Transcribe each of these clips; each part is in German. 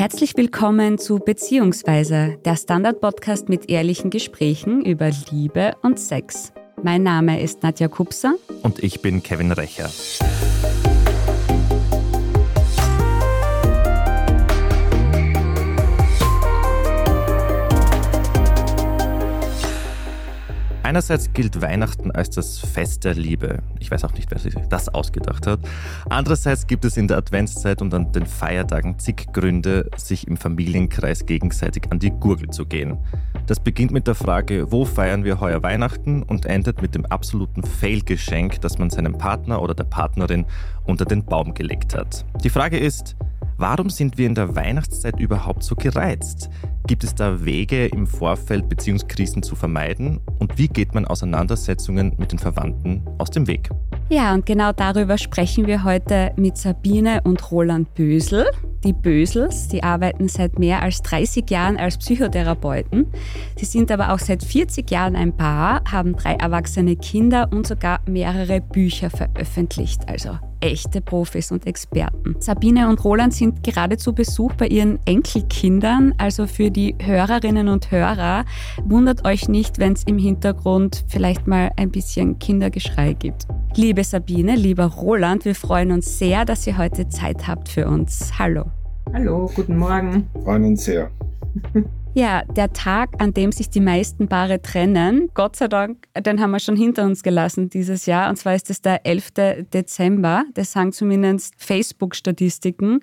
Herzlich willkommen zu Beziehungsweise, der Standard-Podcast mit ehrlichen Gesprächen über Liebe und Sex. Mein Name ist Nadja Kupser. Und ich bin Kevin Recher. Einerseits gilt Weihnachten als das Fest der Liebe. Ich weiß auch nicht, wer sich das ausgedacht hat. Andererseits gibt es in der Adventszeit und an den Feiertagen zig Gründe, sich im Familienkreis gegenseitig an die Gurgel zu gehen. Das beginnt mit der Frage, wo feiern wir heuer Weihnachten und endet mit dem absoluten Fail-Geschenk, das man seinem Partner oder der Partnerin unter den Baum gelegt hat. Die Frage ist, Warum sind wir in der Weihnachtszeit überhaupt so gereizt? Gibt es da Wege im Vorfeld Beziehungskrisen zu vermeiden? Und wie geht man Auseinandersetzungen mit den Verwandten aus dem Weg? Ja, und genau darüber sprechen wir heute mit Sabine und Roland Bösel. Die Bösels, die arbeiten seit mehr als 30 Jahren als Psychotherapeuten. Sie sind aber auch seit 40 Jahren ein Paar, haben drei erwachsene Kinder und sogar mehrere Bücher veröffentlicht. Also echte Profis und Experten. Sabine und Roland sind gerade zu Besuch bei ihren Enkelkindern. Also für die Hörerinnen und Hörer, wundert euch nicht, wenn es im Hintergrund vielleicht mal ein bisschen Kindergeschrei gibt. Liebe Sabine, lieber Roland, wir freuen uns sehr, dass ihr heute Zeit habt für uns. Hallo. Hallo, guten Morgen. Freuen uns sehr. Ja, der Tag, an dem sich die meisten Paare trennen, Gott sei Dank, den haben wir schon hinter uns gelassen dieses Jahr. Und zwar ist es der 11. Dezember. Das sagen zumindest Facebook-Statistiken.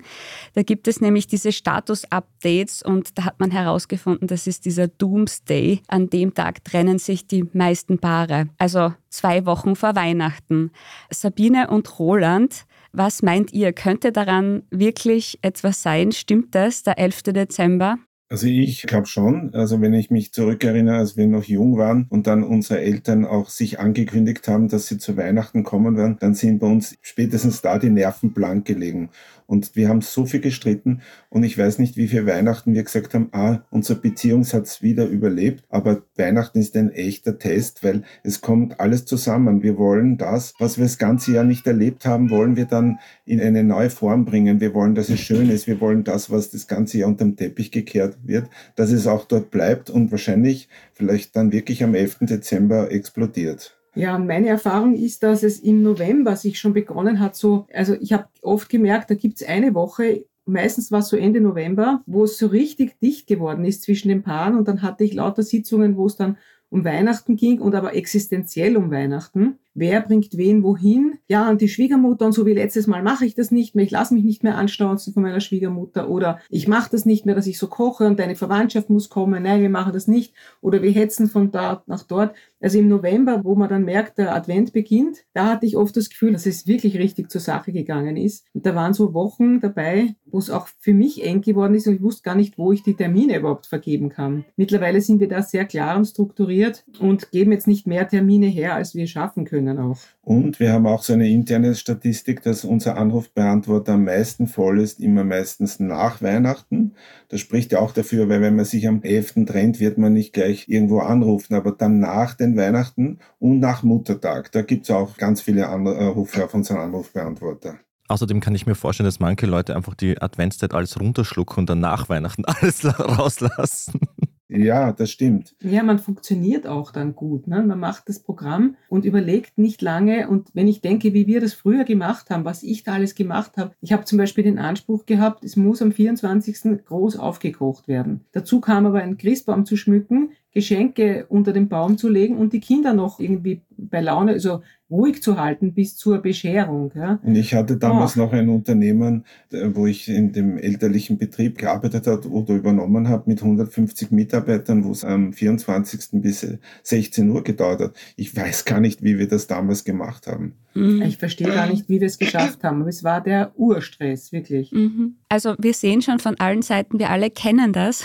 Da gibt es nämlich diese Status-Updates und da hat man herausgefunden, das ist dieser Doomsday. An dem Tag trennen sich die meisten Paare. Also zwei Wochen vor Weihnachten. Sabine und Roland, was meint ihr? Könnte daran wirklich etwas sein? Stimmt das, der 11. Dezember? Also ich glaube schon. Also wenn ich mich zurückerinnere, als wir noch jung waren und dann unsere Eltern auch sich angekündigt haben, dass sie zu Weihnachten kommen werden, dann sind bei uns spätestens da die Nerven blank gelegen. Und wir haben so viel gestritten und ich weiß nicht, wie viele Weihnachten wir gesagt haben, ah, unsere Beziehung wieder überlebt, aber Weihnachten ist ein echter Test, weil es kommt alles zusammen. Wir wollen das, was wir das ganze Jahr nicht erlebt haben, wollen wir dann in eine neue Form bringen. Wir wollen, dass es schön ist. Wir wollen das, was das ganze Jahr unterm Teppich gekehrt wird, dass es auch dort bleibt und wahrscheinlich vielleicht dann wirklich am 11. Dezember explodiert. Ja, meine Erfahrung ist, dass es im November sich schon begonnen hat, so, also ich habe oft gemerkt, da gibt es eine Woche, meistens war es so Ende November, wo es so richtig dicht geworden ist zwischen den Paaren und dann hatte ich lauter Sitzungen, wo es dann um Weihnachten ging und aber existenziell um Weihnachten wer bringt wen wohin. Ja, und die Schwiegermutter und so wie letztes Mal mache ich das nicht mehr, ich lasse mich nicht mehr anstauzen von meiner Schwiegermutter oder ich mache das nicht mehr, dass ich so koche und deine Verwandtschaft muss kommen, nein, wir machen das nicht oder wir hetzen von dort nach dort. Also im November, wo man dann merkt, der Advent beginnt, da hatte ich oft das Gefühl, dass es wirklich richtig zur Sache gegangen ist. Und da waren so Wochen dabei, wo es auch für mich eng geworden ist und ich wusste gar nicht, wo ich die Termine überhaupt vergeben kann. Mittlerweile sind wir da sehr klar und strukturiert und geben jetzt nicht mehr Termine her, als wir schaffen können können auch. Und wir haben auch so eine interne Statistik, dass unser Anrufbeantworter am meisten voll ist, immer meistens nach Weihnachten. Das spricht ja auch dafür, weil wenn man sich am 11. trennt, wird man nicht gleich irgendwo anrufen, aber dann nach den Weihnachten und nach Muttertag. Da gibt es auch ganz viele Anrufe auf unseren Anrufbeantworter. Außerdem kann ich mir vorstellen, dass manche Leute einfach die Adventszeit alles runterschlucken und dann nach Weihnachten alles rauslassen. Ja, das stimmt. Ja, man funktioniert auch dann gut. Ne? Man macht das Programm und überlegt nicht lange. Und wenn ich denke, wie wir das früher gemacht haben, was ich da alles gemacht habe. Ich habe zum Beispiel den Anspruch gehabt, es muss am 24. groß aufgekocht werden. Dazu kam aber ein Christbaum zu schmücken, Geschenke unter den Baum zu legen und die Kinder noch irgendwie bei Laune, also ruhig zu halten bis zur Bescherung. Ja. Und ich hatte damals oh. noch ein Unternehmen, wo ich in dem elterlichen Betrieb gearbeitet habe oder übernommen habe mit 150 Mitarbeitern, wo es am 24. bis 16 Uhr gedauert hat. Ich weiß gar nicht, wie wir das damals gemacht haben. Mhm. Ich verstehe gar nicht, wie wir es geschafft haben. Aber es war der Urstress, wirklich. Mhm. Also wir sehen schon von allen Seiten, wir alle kennen das,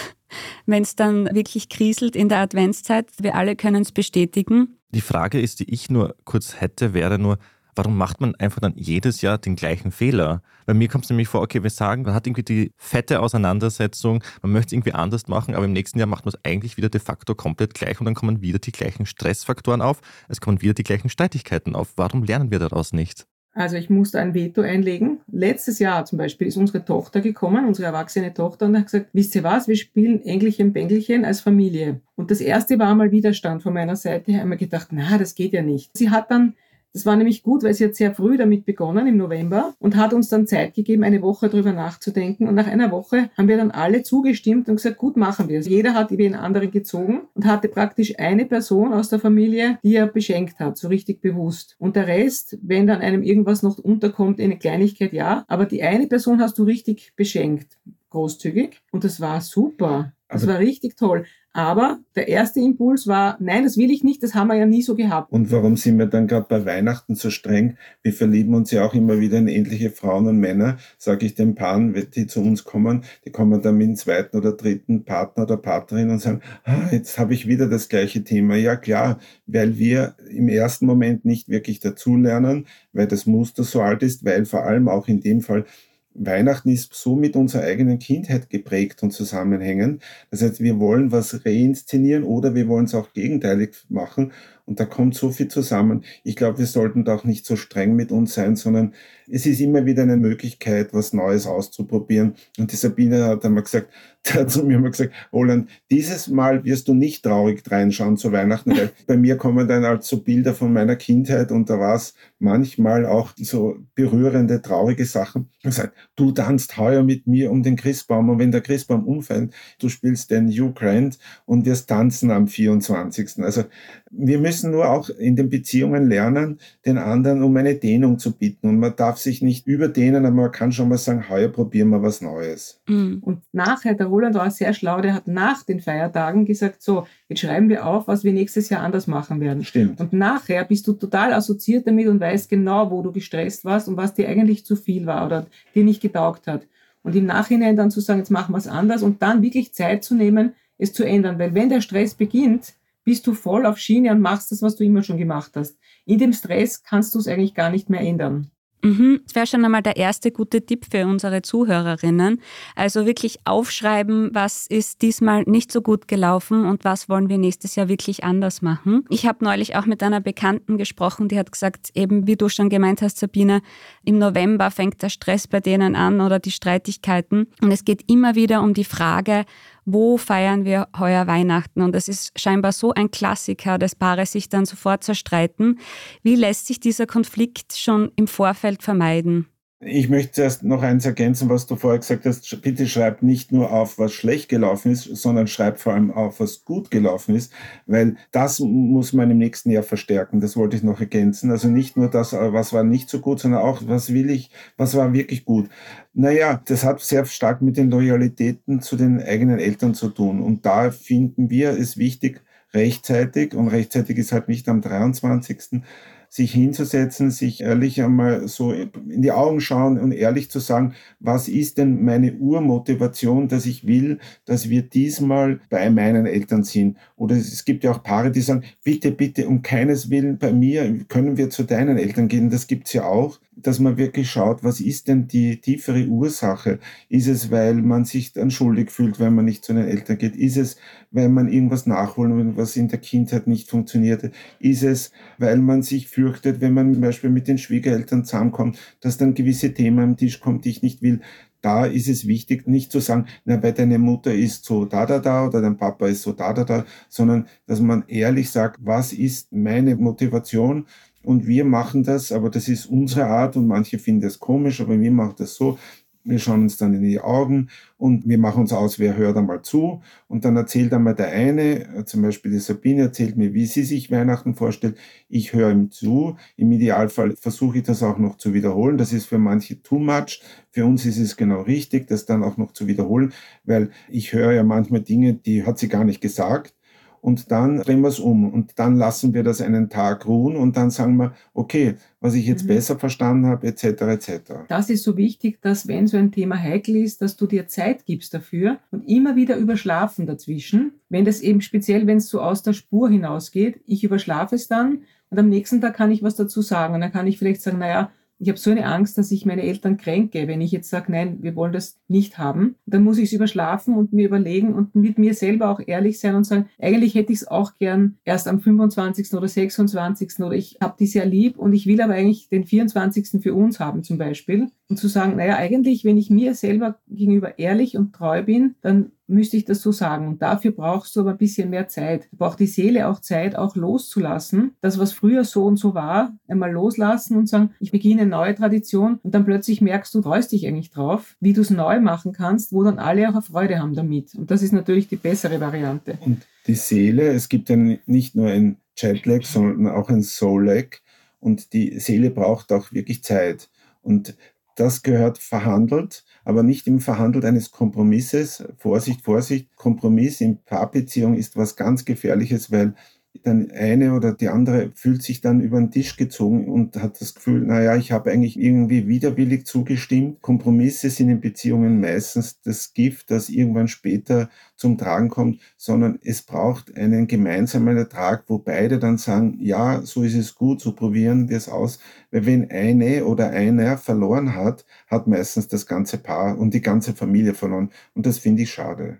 wenn es dann wirklich kriselt in der Adventszeit. Wir alle können es bestätigen. Die Frage ist, die ich nur kurz hätte, wäre nur, warum macht man einfach dann jedes Jahr den gleichen Fehler? Bei mir kommt es nämlich vor, okay, wir sagen, man hat irgendwie die fette Auseinandersetzung, man möchte es irgendwie anders machen, aber im nächsten Jahr macht man es eigentlich wieder de facto komplett gleich und dann kommen wieder die gleichen Stressfaktoren auf, es kommen wieder die gleichen Streitigkeiten auf. Warum lernen wir daraus nicht? Also ich musste ein Veto einlegen. Letztes Jahr zum Beispiel ist unsere Tochter gekommen, unsere erwachsene Tochter, und hat gesagt, wisst ihr was, wir spielen Engelchen, Bängelchen als Familie. Und das erste war mal Widerstand von meiner Seite. Ich habe mir gedacht, na, das geht ja nicht. Sie hat dann das war nämlich gut, weil sie hat sehr früh damit begonnen im November und hat uns dann Zeit gegeben, eine Woche drüber nachzudenken. Und nach einer Woche haben wir dann alle zugestimmt und gesagt, gut, machen wir es. Jeder hat wie einen anderen gezogen und hatte praktisch eine Person aus der Familie, die er beschenkt hat, so richtig bewusst. Und der Rest, wenn dann einem irgendwas noch unterkommt, eine Kleinigkeit, ja. Aber die eine Person hast du richtig beschenkt großzügig und das war super. Das war richtig toll. Aber der erste Impuls war, nein, das will ich nicht, das haben wir ja nie so gehabt. Und warum sind wir dann gerade bei Weihnachten so streng? Wir verlieben uns ja auch immer wieder in ähnliche Frauen und Männer, sage ich den Paaren, die zu uns kommen, die kommen dann mit dem zweiten oder dritten Partner oder Partnerin und sagen, ah, jetzt habe ich wieder das gleiche Thema. Ja klar, weil wir im ersten Moment nicht wirklich dazulernen, weil das Muster so alt ist, weil vor allem auch in dem Fall Weihnachten ist so mit unserer eigenen Kindheit geprägt und zusammenhängen. Das heißt, wir wollen was reinszenieren oder wir wollen es auch gegenteilig machen. Und da kommt so viel zusammen. Ich glaube, wir sollten da auch nicht so streng mit uns sein, sondern es ist immer wieder eine Möglichkeit, was Neues auszuprobieren. Und die Sabine hat einmal gesagt, der hat zu mir immer gesagt, Roland, dieses Mal wirst du nicht traurig reinschauen zu Weihnachten, weil bei mir kommen dann halt so Bilder von meiner Kindheit und da war es manchmal auch so berührende, traurige Sachen. Er sagt, du tanzt heuer mit mir um den Christbaum und wenn der Christbaum umfällt, du spielst den Hugh Grant und wirst tanzen am 24. Also wir müssen nur auch in den Beziehungen lernen, den anderen um eine Dehnung zu bitten und man darf sich nicht überdehnen, aber man kann schon mal sagen, heuer probieren wir was Neues. Mhm. Und nachher, der Roland war sehr schlau, der hat nach den Feiertagen gesagt, so, jetzt schreiben wir auf, was wir nächstes Jahr anders machen werden. Stimmt. Und nachher bist du total assoziiert damit und weißt genau, wo du gestresst warst und was dir eigentlich zu viel war oder dir nicht getaugt hat. Und im Nachhinein dann zu sagen, jetzt machen wir es anders und dann wirklich Zeit zu nehmen, es zu ändern. Weil wenn der Stress beginnt, bist du voll auf Schiene und machst das, was du immer schon gemacht hast. In dem Stress kannst du es eigentlich gar nicht mehr ändern. Mhm. Das wäre schon einmal der erste gute Tipp für unsere Zuhörerinnen. Also wirklich aufschreiben, was ist diesmal nicht so gut gelaufen und was wollen wir nächstes Jahr wirklich anders machen. Ich habe neulich auch mit einer Bekannten gesprochen, die hat gesagt, eben wie du schon gemeint hast, Sabine, im November fängt der Stress bei denen an oder die Streitigkeiten. Und es geht immer wieder um die Frage, wo feiern wir heuer Weihnachten? Und es ist scheinbar so ein Klassiker, dass Paare sich dann sofort zerstreiten. Wie lässt sich dieser Konflikt schon im Vorfeld vermeiden? Ich möchte erst noch eins ergänzen, was du vorher gesagt hast. Bitte schreib nicht nur auf, was schlecht gelaufen ist, sondern schreib vor allem auf, was gut gelaufen ist, weil das muss man im nächsten Jahr verstärken. Das wollte ich noch ergänzen. Also nicht nur das, äh, was war nicht so gut, sondern auch, was will ich, was war wirklich gut. Naja, das hat sehr stark mit den Loyalitäten zu den eigenen Eltern zu tun. Und da finden wir es wichtig, rechtzeitig, und rechtzeitig ist halt nicht am 23 sich hinzusetzen, sich ehrlich einmal so in die Augen schauen und ehrlich zu sagen, was ist denn meine Urmotivation, dass ich will, dass wir diesmal bei meinen Eltern sind. Oder es gibt ja auch Paare, die sagen, bitte, bitte, um keines Willen bei mir können wir zu deinen Eltern gehen. Das gibt's ja auch dass man wirklich schaut, was ist denn die tiefere Ursache? Ist es, weil man sich dann schuldig fühlt, wenn man nicht zu den Eltern geht? Ist es, weil man irgendwas nachholen will, was in der Kindheit nicht funktionierte? Ist es, weil man sich fürchtet, wenn man zum Beispiel mit den Schwiegereltern zusammenkommt, dass dann gewisse Themen am Tisch kommt, die ich nicht will? da ist es wichtig, nicht zu sagen, na, bei deine Mutter ist so da, da, da oder dein Papa ist so da, da, da, sondern dass man ehrlich sagt, was ist meine Motivation und wir machen das, aber das ist unsere Art und manche finden das komisch, aber wir machen das so. Wir schauen uns dann in die Augen und wir machen uns aus, wer hört einmal zu. Und dann erzählt einmal der eine, zum Beispiel die Sabine, erzählt mir, wie sie sich Weihnachten vorstellt. Ich höre ihm zu. Im Idealfall versuche ich das auch noch zu wiederholen. Das ist für manche too much. Für uns ist es genau richtig, das dann auch noch zu wiederholen, weil ich höre ja manchmal Dinge, die hat sie gar nicht gesagt und dann drehen wir es um und dann lassen wir das einen Tag ruhen und dann sagen wir, okay, was ich jetzt mhm. besser verstanden habe, etc. etc. Das ist so wichtig, dass wenn so ein Thema heikel ist, dass du dir Zeit gibst dafür und immer wieder überschlafen dazwischen. Wenn das eben speziell, wenn es so aus der Spur hinausgeht, ich überschlafe es dann und am nächsten Tag kann ich was dazu sagen und dann kann ich vielleicht sagen, naja, ich habe so eine Angst, dass ich meine Eltern kränke, wenn ich jetzt sage, nein, wir wollen das nicht haben. Dann muss ich es überschlafen und mir überlegen und mit mir selber auch ehrlich sein und sagen, eigentlich hätte ich es auch gern erst am 25. oder 26. oder ich habe die sehr lieb und ich will aber eigentlich den 24. für uns haben zum Beispiel. Und zu sagen, naja, eigentlich, wenn ich mir selber gegenüber ehrlich und treu bin, dann müsste ich das so sagen. Und dafür brauchst du aber ein bisschen mehr Zeit. Du braucht die Seele auch Zeit, auch loszulassen. Das, was früher so und so war, einmal loslassen und sagen, ich beginne eine neue Tradition und dann plötzlich merkst du, freust dich eigentlich drauf, wie du es neu machen kannst, wo dann alle auch eine Freude haben damit. Und das ist natürlich die bessere Variante. Und die Seele, es gibt ja nicht nur ein Jetlag, sondern auch ein Soul-Lag. Und die Seele braucht auch wirklich Zeit. Und das gehört verhandelt, aber nicht im Verhandelt eines Kompromisses. Vorsicht, Vorsicht, Kompromiss in Paarbeziehung ist was ganz Gefährliches, weil dann eine oder die andere fühlt sich dann über den Tisch gezogen und hat das Gefühl, naja, ich habe eigentlich irgendwie widerwillig zugestimmt. Kompromisse sind in Beziehungen meistens das Gift, das irgendwann später zum Tragen kommt, sondern es braucht einen gemeinsamen Ertrag, wo beide dann sagen, ja, so ist es gut, so probieren wir es aus. Weil wenn eine oder einer verloren hat, hat meistens das ganze Paar und die ganze Familie verloren. Und das finde ich schade.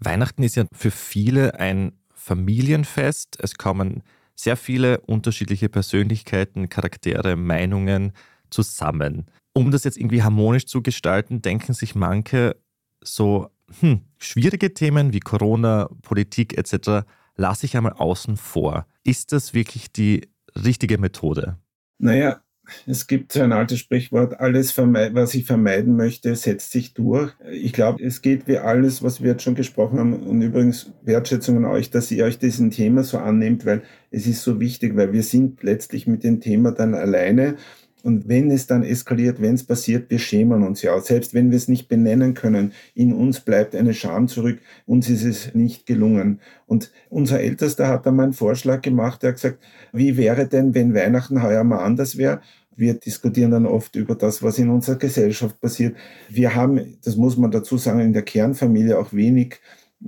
Weihnachten ist ja für viele ein Familienfest. Es kommen sehr viele unterschiedliche Persönlichkeiten, Charaktere, Meinungen zusammen. Um das jetzt irgendwie harmonisch zu gestalten, denken sich manche so, hm, schwierige Themen wie Corona, Politik etc. lasse ich einmal außen vor. Ist das wirklich die richtige Methode? Naja, es gibt so ein altes Sprichwort, alles, was ich vermeiden möchte, setzt sich durch. Ich glaube, es geht wie alles, was wir jetzt schon gesprochen haben. Und übrigens Wertschätzung an euch, dass ihr euch diesen Thema so annehmt, weil es ist so wichtig, weil wir sind letztlich mit dem Thema dann alleine. Und wenn es dann eskaliert, wenn es passiert, wir schämen uns ja. Selbst wenn wir es nicht benennen können, in uns bleibt eine Scham zurück. Uns ist es nicht gelungen. Und unser Ältester hat dann mal einen Vorschlag gemacht. Er hat gesagt, wie wäre denn, wenn Weihnachten heuer mal anders wäre? Wir diskutieren dann oft über das, was in unserer Gesellschaft passiert. Wir haben, das muss man dazu sagen, in der Kernfamilie auch wenig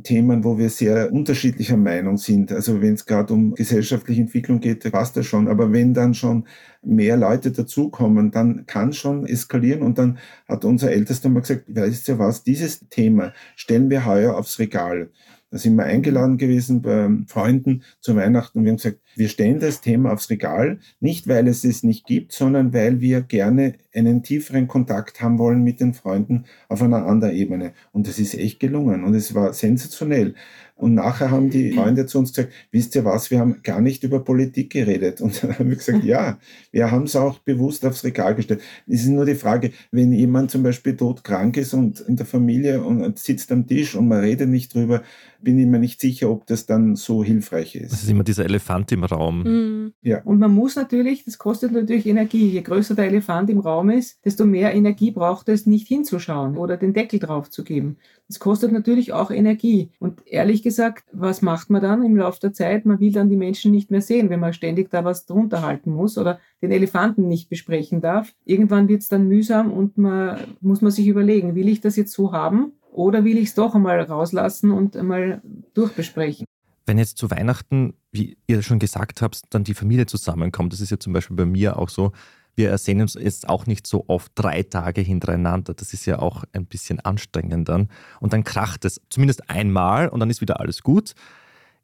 Themen, wo wir sehr unterschiedlicher Meinung sind. Also wenn es gerade um gesellschaftliche Entwicklung geht, passt das schon. Aber wenn dann schon mehr Leute dazukommen, dann kann schon eskalieren. Und dann hat unser Ältester mal gesagt, weißt du was, dieses Thema stellen wir heuer aufs Regal. Da sind wir eingeladen gewesen bei Freunden zu Weihnachten und wir haben gesagt, wir stellen das Thema aufs Regal, nicht weil es es nicht gibt, sondern weil wir gerne einen tieferen Kontakt haben wollen mit den Freunden auf einer anderen Ebene. Und das ist echt gelungen und es war sensationell. Und nachher haben die Freunde zu uns gesagt, wisst ihr was, wir haben gar nicht über Politik geredet. Und dann haben wir gesagt, ja, wir haben es auch bewusst aufs Regal gestellt. Es ist nur die Frage, wenn jemand zum Beispiel todkrank ist und in der Familie und sitzt am Tisch und man redet nicht drüber, bin ich mir nicht sicher, ob das dann so hilfreich ist. Das ist immer dieser Elefant im Raum. Mhm. Ja. Und man muss natürlich, das kostet natürlich Energie. Je größer der Elefant im Raum ist, desto mehr Energie braucht es, nicht hinzuschauen oder den Deckel drauf zu geben. Das kostet natürlich auch Energie. Und ehrlich gesagt, was macht man dann im Laufe der Zeit? Man will dann die Menschen nicht mehr sehen, wenn man ständig da was drunter halten muss oder den Elefanten nicht besprechen darf. Irgendwann wird es dann mühsam und man muss man sich überlegen, will ich das jetzt so haben oder will ich es doch einmal rauslassen und einmal durchbesprechen? Wenn jetzt zu Weihnachten, wie ihr schon gesagt habt, dann die Familie zusammenkommt, das ist ja zum Beispiel bei mir auch so, wir ersehen uns jetzt auch nicht so oft drei Tage hintereinander. Das ist ja auch ein bisschen anstrengend dann. Und dann kracht es zumindest einmal und dann ist wieder alles gut.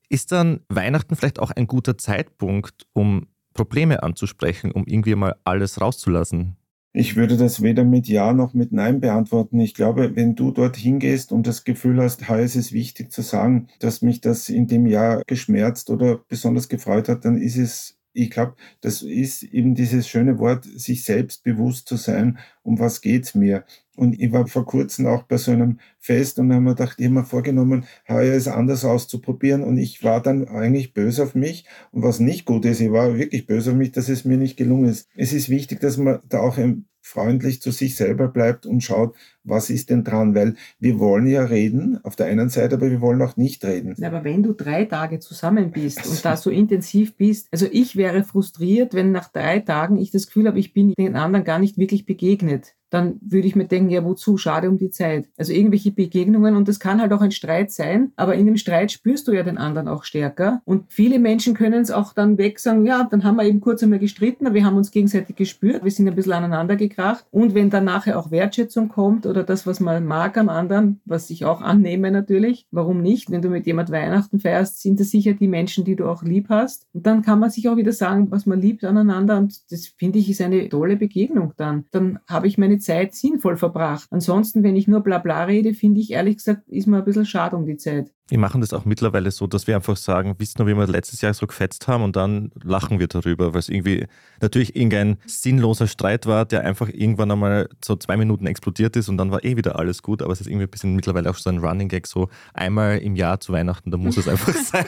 Ist dann Weihnachten vielleicht auch ein guter Zeitpunkt, um Probleme anzusprechen, um irgendwie mal alles rauszulassen? Ich würde das weder mit Ja noch mit Nein beantworten. Ich glaube, wenn du dorthin gehst und das Gefühl hast, hey, es ist wichtig zu sagen, dass mich das in dem Jahr geschmerzt oder besonders gefreut hat, dann ist es ich glaube, das ist eben dieses schöne Wort, sich selbst bewusst zu sein, um was geht's mir. Und ich war vor kurzem auch bei so einem Fest und haben mir gedacht, ich habe mir vorgenommen, heuer es anders auszuprobieren. Und ich war dann eigentlich böse auf mich. Und was nicht gut ist, ich war wirklich böse auf mich, dass es mir nicht gelungen ist. Es ist wichtig, dass man da auch freundlich zu sich selber bleibt und schaut, was ist denn dran? Weil wir wollen ja reden auf der einen Seite, aber wir wollen auch nicht reden. Aber wenn du drei Tage zusammen bist und da so intensiv bist, also ich wäre frustriert, wenn nach drei Tagen ich das Gefühl habe, ich bin den anderen gar nicht wirklich begegnet. Dann würde ich mir denken, ja, wozu? Schade um die Zeit. Also irgendwelche Begegnungen und das kann halt auch ein Streit sein, aber in dem Streit spürst du ja den anderen auch stärker. Und viele Menschen können es auch dann weg sagen, ja, dann haben wir eben kurz einmal gestritten, wir haben uns gegenseitig gespürt, wir sind ein bisschen aneinander gekracht. Und wenn dann nachher auch Wertschätzung kommt oder das, was man mag am anderen, was ich auch annehme natürlich, warum nicht? Wenn du mit jemand Weihnachten feierst, sind das sicher die Menschen, die du auch lieb hast. Und dann kann man sich auch wieder sagen, was man liebt aneinander. Und das finde ich ist eine tolle Begegnung dann. Dann habe ich meine Zeit sinnvoll verbracht. Ansonsten, wenn ich nur Blabla rede, finde ich ehrlich gesagt, ist mir ein bisschen schade um die Zeit. Wir machen das auch mittlerweile so, dass wir einfach sagen, wisst ihr noch, wie wir letztes Jahr so gefetzt haben und dann lachen wir darüber, weil es irgendwie natürlich irgendein sinnloser Streit war, der einfach irgendwann einmal so zwei Minuten explodiert ist und dann war eh wieder alles gut, aber es ist irgendwie ein bisschen mittlerweile auch so ein Running Gag, so einmal im Jahr zu Weihnachten, da muss es einfach sein.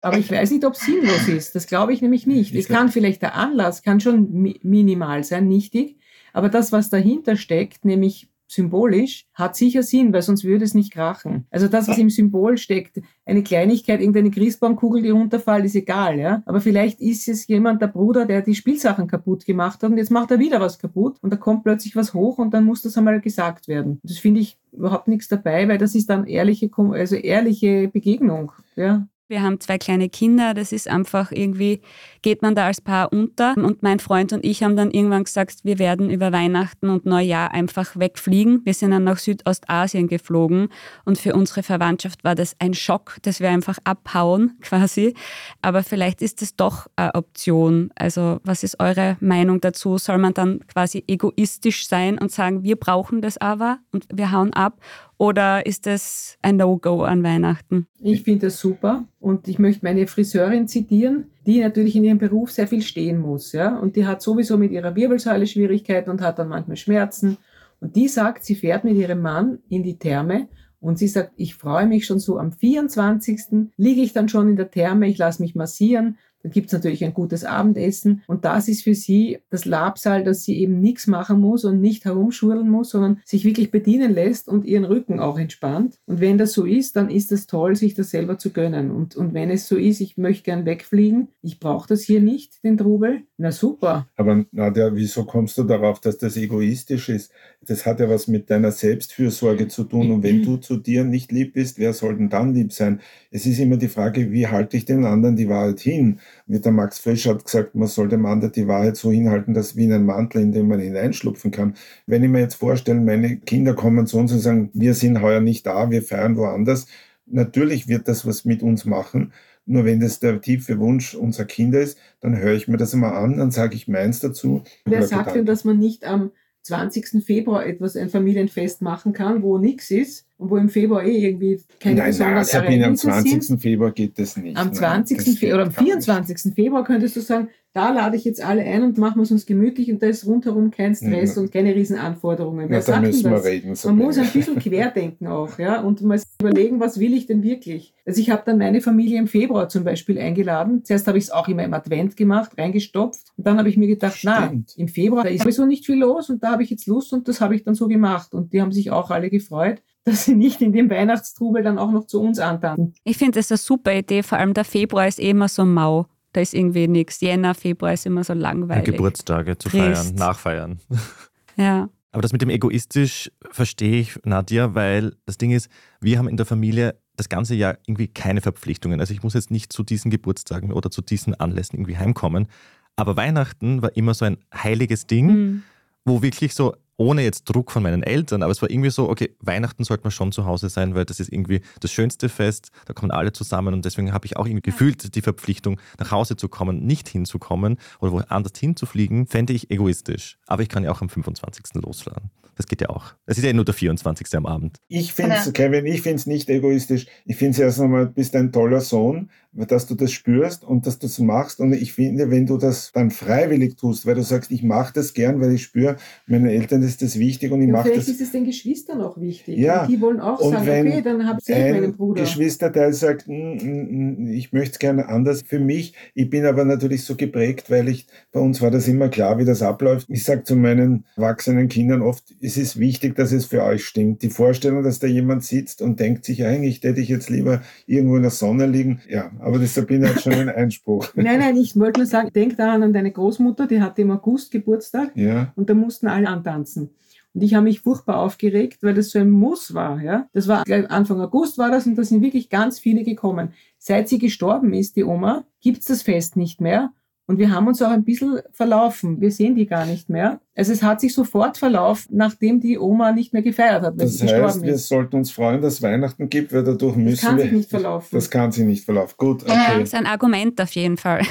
Aber ich weiß nicht, ob es sinnlos ist. Das glaube ich nämlich nicht. Es kann vielleicht der Anlass, kann schon mi minimal sein, nichtig, aber das, was dahinter steckt, nämlich symbolisch, hat sicher Sinn, weil sonst würde es nicht krachen. Also das, was im Symbol steckt, eine Kleinigkeit, irgendeine Christbaumkugel, die runterfällt, ist egal, ja. Aber vielleicht ist es jemand, der Bruder, der die Spielsachen kaputt gemacht hat und jetzt macht er wieder was kaputt und da kommt plötzlich was hoch und dann muss das einmal gesagt werden. Das finde ich überhaupt nichts dabei, weil das ist dann ehrliche, also ehrliche Begegnung, ja. Wir haben zwei kleine Kinder, das ist einfach irgendwie, geht man da als Paar unter. Und mein Freund und ich haben dann irgendwann gesagt, wir werden über Weihnachten und Neujahr einfach wegfliegen. Wir sind dann nach Südostasien geflogen und für unsere Verwandtschaft war das ein Schock, dass wir einfach abhauen quasi. Aber vielleicht ist das doch eine Option. Also was ist eure Meinung dazu? Soll man dann quasi egoistisch sein und sagen, wir brauchen das aber und wir hauen ab? Oder ist das ein No-Go an Weihnachten? Ich finde das super und ich möchte meine Friseurin zitieren, die natürlich in ihrem Beruf sehr viel stehen muss. Ja? Und die hat sowieso mit ihrer Wirbelsäule Schwierigkeiten und hat dann manchmal Schmerzen. Und die sagt, sie fährt mit ihrem Mann in die Therme und sie sagt, ich freue mich schon so am 24. liege ich dann schon in der Therme, ich lasse mich massieren gibt es natürlich ein gutes Abendessen. Und das ist für sie das Labsal, dass sie eben nichts machen muss und nicht herumschurlen muss, sondern sich wirklich bedienen lässt und ihren Rücken auch entspannt. Und wenn das so ist, dann ist es toll, sich das selber zu gönnen. Und, und wenn es so ist, ich möchte gern wegfliegen, ich brauche das hier nicht, den Trubel, na super. Aber Nadja, wieso kommst du darauf, dass das egoistisch ist? Das hat ja was mit deiner Selbstfürsorge zu tun. Und wenn du zu dir nicht lieb bist, wer soll denn dann lieb sein? Es ist immer die Frage, wie halte ich den anderen die Wahrheit hin? Der Max Frisch hat gesagt, man soll dem anderen die Wahrheit so hinhalten, dass wie in einen Mantel, in den man hineinschlupfen kann. Wenn ich mir jetzt vorstelle, meine Kinder kommen zu uns und sagen, wir sind heuer nicht da, wir feiern woanders, natürlich wird das was mit uns machen. Nur wenn das der tiefe Wunsch unserer Kinder ist, dann höre ich mir das immer an, dann sage ich meins dazu. Wer sagt denn, dass man nicht am 20. Februar etwas, ein Familienfest machen kann, wo nichts ist? und wo im Februar eh irgendwie keine nein, besonderen nein, Sabine, am 20. Sind. Februar geht das nicht. Am 20. Februar oder am 24. Februar könntest du sagen, da lade ich jetzt alle ein und machen wir es uns gemütlich und da ist rundherum kein Stress mhm. und keine Riesenanforderungen. Ja, müssen wir reden. So man muss ein bisschen querdenken auch, ja, und mal überlegen, was will ich denn wirklich? Also ich habe dann meine Familie im Februar zum Beispiel eingeladen. Zuerst habe ich es auch immer im Advent gemacht, reingestopft. Und dann habe ich mir gedacht, Stimmt. na, im Februar da ist sowieso nicht viel los und da habe ich jetzt Lust und das habe ich dann so gemacht. Und die haben sich auch alle gefreut dass sie nicht in dem Weihnachtstrubel dann auch noch zu uns antanzen. Ich finde das eine super Idee, vor allem der Februar ist eh immer so mau. Da ist irgendwie nichts. Jänner, Februar ist immer so langweilig. Geburtstage zu Christ. feiern, nachfeiern. Ja. Aber das mit dem egoistisch verstehe ich, Nadja, weil das Ding ist, wir haben in der Familie das ganze Jahr irgendwie keine Verpflichtungen. Also ich muss jetzt nicht zu diesen Geburtstagen oder zu diesen Anlässen irgendwie heimkommen. Aber Weihnachten war immer so ein heiliges Ding, mhm. wo wirklich so ohne jetzt Druck von meinen Eltern, aber es war irgendwie so, okay, Weihnachten sollte man schon zu Hause sein, weil das ist irgendwie das schönste Fest, da kommen alle zusammen und deswegen habe ich auch irgendwie gefühlt die Verpflichtung, nach Hause zu kommen, nicht hinzukommen oder woanders hinzufliegen, fände ich egoistisch. Aber ich kann ja auch am 25. losladen. Das geht ja auch. Es ist ja nur der 24. am Abend. Ich finde es, Kevin, ich finde es nicht egoistisch. Ich finde es erst einmal, du bist ein toller Sohn, dass du das spürst und dass du das machst. Und ich finde, wenn du das dann freiwillig tust, weil du sagst, ich mache das gern, weil ich spüre, meine Eltern ist das wichtig und ich mache das. Vielleicht ist es den Geschwistern auch wichtig. Ja. Und die wollen auch und sagen, okay, dann habe ich meinen Bruder. Geschwisterteil sagt, mm, mm, mm, ich möchte es gerne anders für mich. Ich bin aber natürlich so geprägt, weil ich, bei uns war das immer klar, wie das abläuft. Ich sage zu meinen erwachsenen Kindern oft, es ist wichtig, dass es für euch stimmt. Die Vorstellung, dass da jemand sitzt und denkt sich, eigentlich hätte ich jetzt lieber irgendwo in der Sonne liegen. Ja, Aber die Sabine hat schon einen Einspruch. Nein, nein, ich wollte nur sagen, denk daran an deine Großmutter, die hatte im August Geburtstag Ja. und da mussten alle antanzen. Und ich habe mich furchtbar aufgeregt, weil das so ein Muss war. Ja? Das war Anfang August war das und da sind wirklich ganz viele gekommen. Seit sie gestorben ist, die Oma, gibt's das Fest nicht mehr. Und wir haben uns auch ein bisschen verlaufen. Wir sehen die gar nicht mehr. Also es hat sich sofort verlaufen, nachdem die Oma nicht mehr gefeiert hat, weil Das sie gestorben heißt, wir ist. sollten uns freuen, dass Weihnachten gibt, weil dadurch Das müssen kann wir. sich nicht verlaufen. Das kann sich nicht verlaufen. Gut, Das okay. ist ein Argument auf jeden Fall.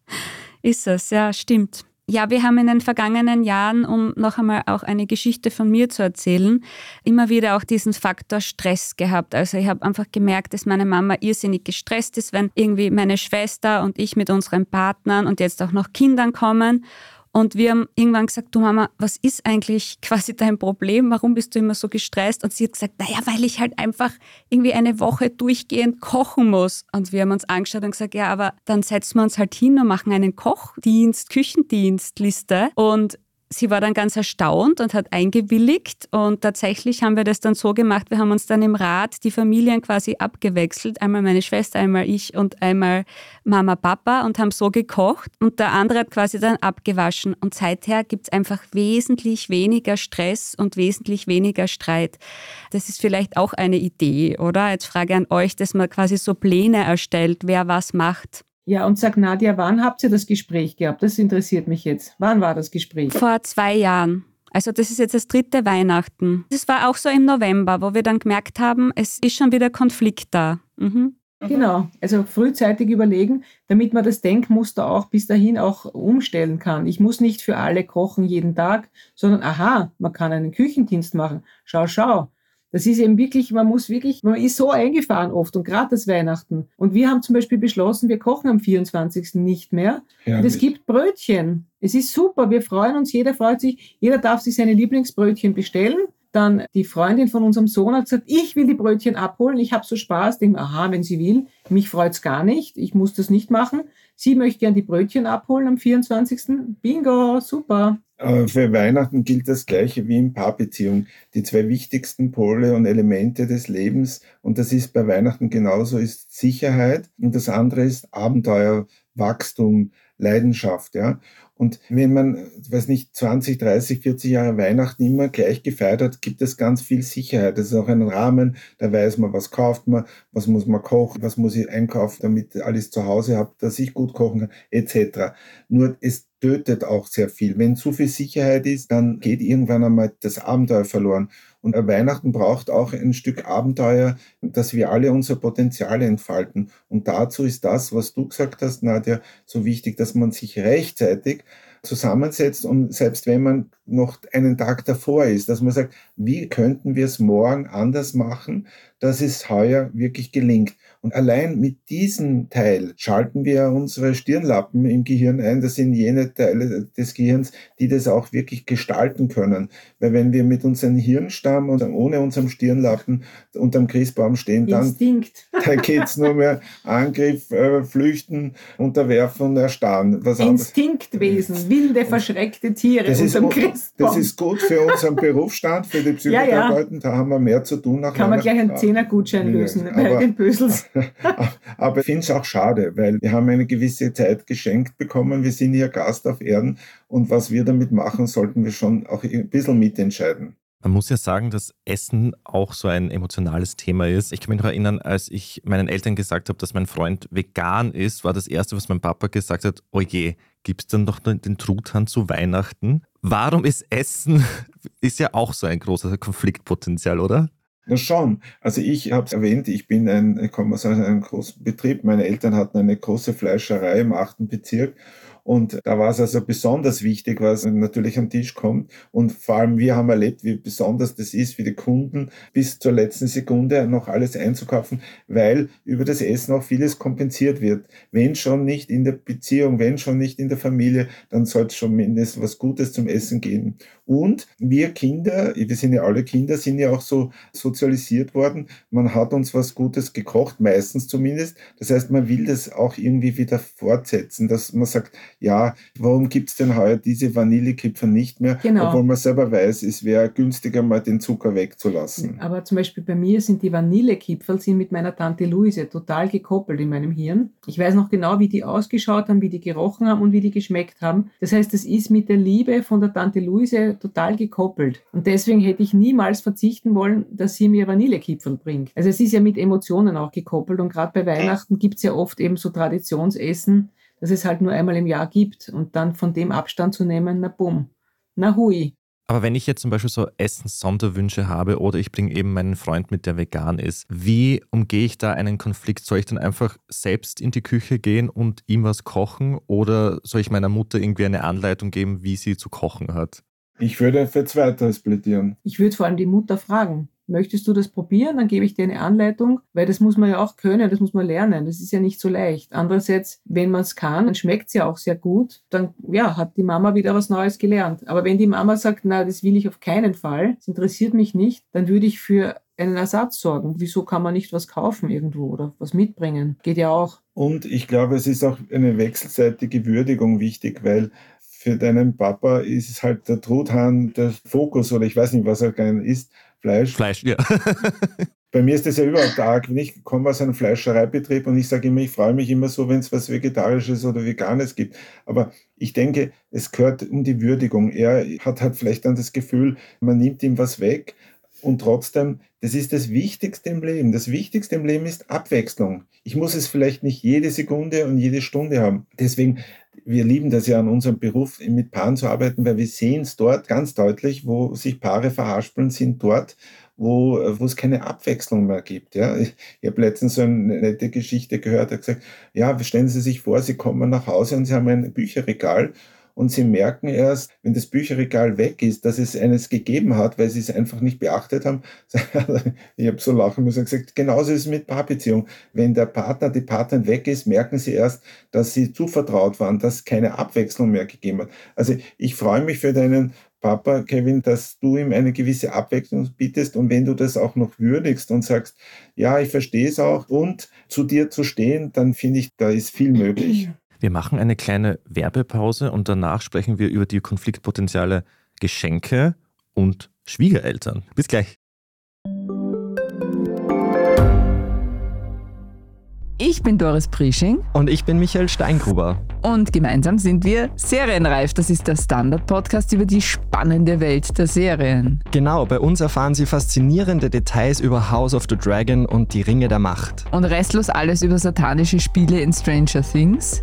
ist es, ja, stimmt. Ja, wir haben in den vergangenen Jahren, um noch einmal auch eine Geschichte von mir zu erzählen, immer wieder auch diesen Faktor Stress gehabt. Also ich habe einfach gemerkt, dass meine Mama irrsinnig gestresst ist, wenn irgendwie meine Schwester und ich mit unseren Partnern und jetzt auch noch Kindern kommen. Und wir haben irgendwann gesagt, du Mama, was ist eigentlich quasi dein Problem? Warum bist du immer so gestresst? Und sie hat gesagt, naja, weil ich halt einfach irgendwie eine Woche durchgehend kochen muss. Und wir haben uns angeschaut und gesagt, ja, aber dann setzen wir uns halt hin und machen einen Kochdienst, Küchendienstliste. Und sie war dann ganz erstaunt und hat eingewilligt. Und tatsächlich haben wir das dann so gemacht, wir haben uns dann im Rat die Familien quasi abgewechselt. Einmal meine Schwester, einmal ich und einmal Mama, Papa und haben so gekocht. Und der andere hat quasi dann abgewaschen. Und seither gibt es einfach wesentlich weniger Stress und wesentlich weniger Streit. Das ist vielleicht auch eine Idee, oder? Jetzt Frage an euch, dass man quasi so Pläne erstellt, wer was macht. Ja, und sag Nadja, wann habt ihr das Gespräch gehabt? Das interessiert mich jetzt. Wann war das Gespräch? Vor zwei Jahren. Also das ist jetzt das dritte Weihnachten. Das war auch so im November, wo wir dann gemerkt haben, es ist schon wieder Konflikt da. Mhm. Genau, also frühzeitig überlegen, damit man das Denkmuster auch bis dahin auch umstellen kann. Ich muss nicht für alle kochen jeden Tag, sondern aha, man kann einen Küchendienst machen. Schau, schau. Das ist eben wirklich, man muss wirklich, man ist so eingefahren oft und gerade das Weihnachten. Und wir haben zum Beispiel beschlossen, wir kochen am 24. nicht mehr. Und es gibt Brötchen. Es ist super, wir freuen uns, jeder freut sich, jeder darf sich seine Lieblingsbrötchen bestellen. Dann die Freundin von unserem Sohn hat gesagt, ich will die Brötchen abholen, ich habe so Spaß. Denke, aha, wenn sie will, mich freut's gar nicht, ich muss das nicht machen. Sie möchte gern die Brötchen abholen am 24. Bingo, super. Aber für Weihnachten gilt das Gleiche wie in Paarbeziehungen. Die zwei wichtigsten Pole und Elemente des Lebens, und das ist bei Weihnachten genauso, ist Sicherheit und das andere ist Abenteuer, Wachstum, Leidenschaft. Ja? Und wenn man, weiß nicht, 20, 30, 40 Jahre Weihnachten immer gleich gefeiert hat, gibt es ganz viel Sicherheit. Das ist auch ein Rahmen, da weiß man, was kauft man, was muss man kochen, was muss ich einkaufen, damit alles zu Hause habe, dass ich gut kochen kann, etc. Nur es tötet auch sehr viel. Wenn zu viel Sicherheit ist, dann geht irgendwann einmal das Abenteuer verloren. Und Weihnachten braucht auch ein Stück Abenteuer, dass wir alle unsere Potenziale entfalten. Und dazu ist das, was du gesagt hast, Nadja, so wichtig, dass man sich rechtzeitig zusammensetzt und selbst wenn man noch einen Tag davor ist, dass man sagt, wie könnten wir es morgen anders machen, dass es heuer wirklich gelingt. Und allein mit diesem Teil schalten wir unsere Stirnlappen im Gehirn ein. Das sind jene Teile des Gehirns, die das auch wirklich gestalten können. Weil wenn wir mit unserem Hirnstamm und ohne unserem Stirnlappen unterm Christbaum stehen, dann, Instinkt. dann geht es nur mehr Angriff, äh, Flüchten, Unterwerfen, und Erstarren. Was Instinktwesen, anderes. wilde, verschreckte Tiere das unterm ist, Christbaum. Das ist gut für unseren Berufsstand, für die Psychotherapeuten. Ja, ja. Da haben wir mehr zu tun. Kann man gleich ein 10er-Gutschein lösen aber, bei den Bösels. aber ich finde es auch schade, weil wir haben eine gewisse Zeit geschenkt bekommen. Wir sind hier Gast auf Erden und was wir damit machen, sollten wir schon auch ein bisschen mitentscheiden. Man muss ja sagen, dass Essen auch so ein emotionales Thema ist. Ich kann mich noch erinnern, als ich meinen Eltern gesagt habe, dass mein Freund vegan ist, war das Erste, was mein Papa gesagt hat, oh oje, gibt es dann doch den Truthahn zu Weihnachten? Warum ist Essen, ist ja auch so ein großes Konfliktpotenzial, oder? Na schon. Also ich habe es erwähnt, ich bin ein, ich komme aus einem großen Betrieb. Meine Eltern hatten eine große Fleischerei im achten Bezirk. Und da war es also besonders wichtig, was natürlich am Tisch kommt. Und vor allem wir haben erlebt, wie besonders das ist für die Kunden, bis zur letzten Sekunde noch alles einzukaufen, weil über das Essen auch vieles kompensiert wird. Wenn schon nicht in der Beziehung, wenn schon nicht in der Familie, dann soll es schon mindestens was Gutes zum Essen geben. Und wir Kinder, wir sind ja alle Kinder, sind ja auch so sozialisiert worden. Man hat uns was Gutes gekocht, meistens zumindest. Das heißt, man will das auch irgendwie wieder fortsetzen, dass man sagt, ja, warum gibt es denn heuer diese Vanillekipferl nicht mehr? Genau. Obwohl man selber weiß, es wäre günstiger, mal den Zucker wegzulassen. Aber zum Beispiel bei mir sind die Vanillekipferl sind mit meiner Tante Luise total gekoppelt in meinem Hirn. Ich weiß noch genau, wie die ausgeschaut haben, wie die gerochen haben und wie die geschmeckt haben. Das heißt, es ist mit der Liebe von der Tante Luise total gekoppelt. Und deswegen hätte ich niemals verzichten wollen, dass sie mir Vanillekipferl bringt. Also es ist ja mit Emotionen auch gekoppelt und gerade bei Weihnachten gibt es ja oft eben so Traditionsessen, dass es halt nur einmal im Jahr gibt und dann von dem Abstand zu nehmen, na bumm, na hui. Aber wenn ich jetzt zum Beispiel so Essens-Sonderwünsche habe oder ich bringe eben meinen Freund mit, der vegan ist, wie umgehe ich da einen Konflikt? Soll ich dann einfach selbst in die Küche gehen und ihm was kochen oder soll ich meiner Mutter irgendwie eine Anleitung geben, wie sie zu kochen hat? Ich würde für Zweiteres plädieren. Ich würde vor allem die Mutter fragen. Möchtest du das probieren? Dann gebe ich dir eine Anleitung, weil das muss man ja auch können, das muss man lernen. Das ist ja nicht so leicht. Andererseits, wenn man es kann, dann schmeckt es ja auch sehr gut. Dann ja, hat die Mama wieder was Neues gelernt. Aber wenn die Mama sagt, na, das will ich auf keinen Fall, das interessiert mich nicht, dann würde ich für einen Ersatz sorgen. Wieso kann man nicht was kaufen irgendwo oder was mitbringen? Geht ja auch. Und ich glaube, es ist auch eine wechselseitige Würdigung wichtig, weil für deinen Papa ist es halt der Truthahn der Fokus oder ich weiß nicht, was er gerne isst. Fleisch. Fleisch, ja. Bei mir ist das ja überhaupt arg. Wenn ich komme aus einem Fleischereibetrieb und ich sage immer, ich freue mich immer so, wenn es was Vegetarisches oder Veganes gibt. Aber ich denke, es gehört um die Würdigung. Er hat halt vielleicht dann das Gefühl, man nimmt ihm was weg. Und trotzdem, das ist das Wichtigste im Leben. Das Wichtigste im Leben ist Abwechslung. Ich muss es vielleicht nicht jede Sekunde und jede Stunde haben. Deswegen, wir lieben das ja an unserem Beruf, mit Paaren zu arbeiten, weil wir sehen es dort ganz deutlich, wo sich Paare verhaspeln, sind dort, wo, wo es keine Abwechslung mehr gibt. Ja. Ich, habe letztens so eine nette Geschichte gehört, er hat gesagt, ja, stellen Sie sich vor, Sie kommen nach Hause und Sie haben ein Bücherregal und sie merken erst, wenn das Bücherregal weg ist, dass es eines gegeben hat, weil sie es einfach nicht beachtet haben. ich habe so lachen müssen und gesagt, genauso ist es mit Paarbeziehung. Wenn der Partner, die Partnerin weg ist, merken sie erst, dass sie zuvertraut waren, dass es keine Abwechslung mehr gegeben hat. Also ich freue mich für deinen Papa, Kevin, dass du ihm eine gewisse Abwechslung bietest und wenn du das auch noch würdigst und sagst, ja, ich verstehe es auch und zu dir zu stehen, dann finde ich, da ist viel möglich. Wir machen eine kleine Werbepause und danach sprechen wir über die Konfliktpotenziale Geschenke und Schwiegereltern. Bis gleich. Ich bin Doris Prisching. Und ich bin Michael Steingruber. Und gemeinsam sind wir Serienreif. Das ist der Standard-Podcast über die spannende Welt der Serien. Genau, bei uns erfahren Sie faszinierende Details über House of the Dragon und die Ringe der Macht. Und restlos alles über satanische Spiele in Stranger Things.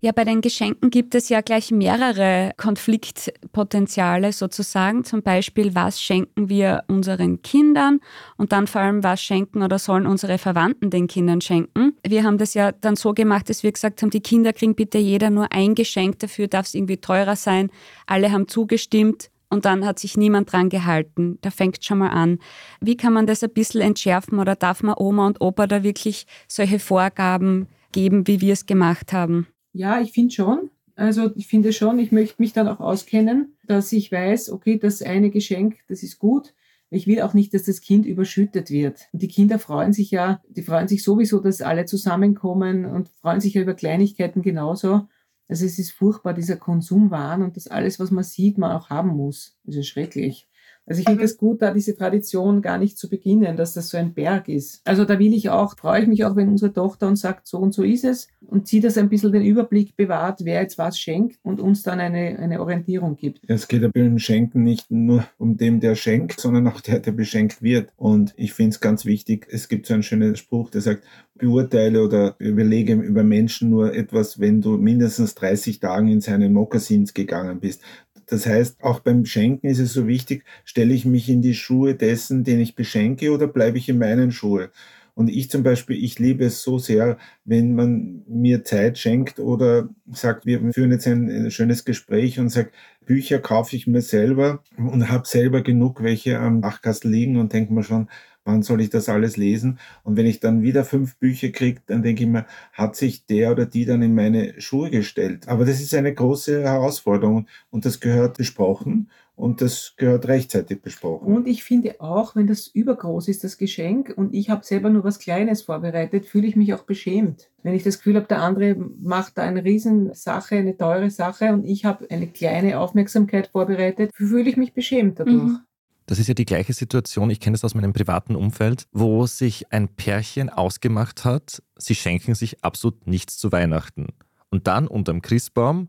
Ja, bei den Geschenken gibt es ja gleich mehrere Konfliktpotenziale sozusagen. Zum Beispiel, was schenken wir unseren Kindern und dann vor allem, was schenken oder sollen unsere Verwandten den Kindern schenken. Wir haben das ja dann so gemacht, dass wir gesagt haben, die Kinder kriegen bitte jeder nur ein Geschenk, dafür darf es irgendwie teurer sein. Alle haben zugestimmt. Und dann hat sich niemand dran gehalten. Da fängt schon mal an. Wie kann man das ein bisschen entschärfen oder darf man Oma und Opa da wirklich solche Vorgaben geben, wie wir es gemacht haben? Ja, ich finde schon. Also ich finde schon, ich möchte mich dann auch auskennen, dass ich weiß, okay, das eine Geschenk, das ist gut. Ich will auch nicht, dass das Kind überschüttet wird. Und die Kinder freuen sich ja, die freuen sich sowieso, dass alle zusammenkommen und freuen sich ja über Kleinigkeiten genauso. Also es ist furchtbar, dieser Konsumwahn und das alles, was man sieht, man auch haben muss. Das ist schrecklich. Also ich finde es gut, da diese Tradition gar nicht zu beginnen, dass das so ein Berg ist. Also da will ich auch, freue ich mich auch, wenn unsere Tochter uns sagt, so und so ist es und sie das ein bisschen den Überblick bewahrt, wer jetzt was schenkt und uns dann eine, eine Orientierung gibt. Es geht ja beim Schenken nicht nur um dem, der schenkt, sondern auch der, der beschenkt wird. Und ich finde es ganz wichtig, es gibt so einen schönen Spruch, der sagt, beurteile oder überlege über Menschen nur etwas, wenn du mindestens 30 Tagen in seine Mokassins gegangen bist. Das heißt, auch beim Schenken ist es so wichtig, stelle ich mich in die Schuhe dessen, den ich beschenke, oder bleibe ich in meinen Schuhe? Und ich zum Beispiel, ich liebe es so sehr, wenn man mir Zeit schenkt oder sagt, wir führen jetzt ein schönes Gespräch und sagt, Bücher kaufe ich mir selber und habe selber genug welche am Dachkasten liegen und denke mir schon, wann soll ich das alles lesen? Und wenn ich dann wieder fünf Bücher kriege, dann denke ich mir, hat sich der oder die dann in meine Schuhe gestellt? Aber das ist eine große Herausforderung und das gehört besprochen und das gehört rechtzeitig besprochen. Und ich finde auch, wenn das übergroß ist, das Geschenk, und ich habe selber nur was Kleines vorbereitet, fühle ich mich auch beschämt. Wenn ich das Gefühl habe, der andere macht da eine Riesensache, eine teure Sache und ich habe eine kleine Aufmerksamkeit vorbereitet, fühle ich mich beschämt dadurch. Mhm. Das ist ja die gleiche Situation, ich kenne das aus meinem privaten Umfeld, wo sich ein Pärchen ausgemacht hat, sie schenken sich absolut nichts zu Weihnachten. Und dann unterm Christbaum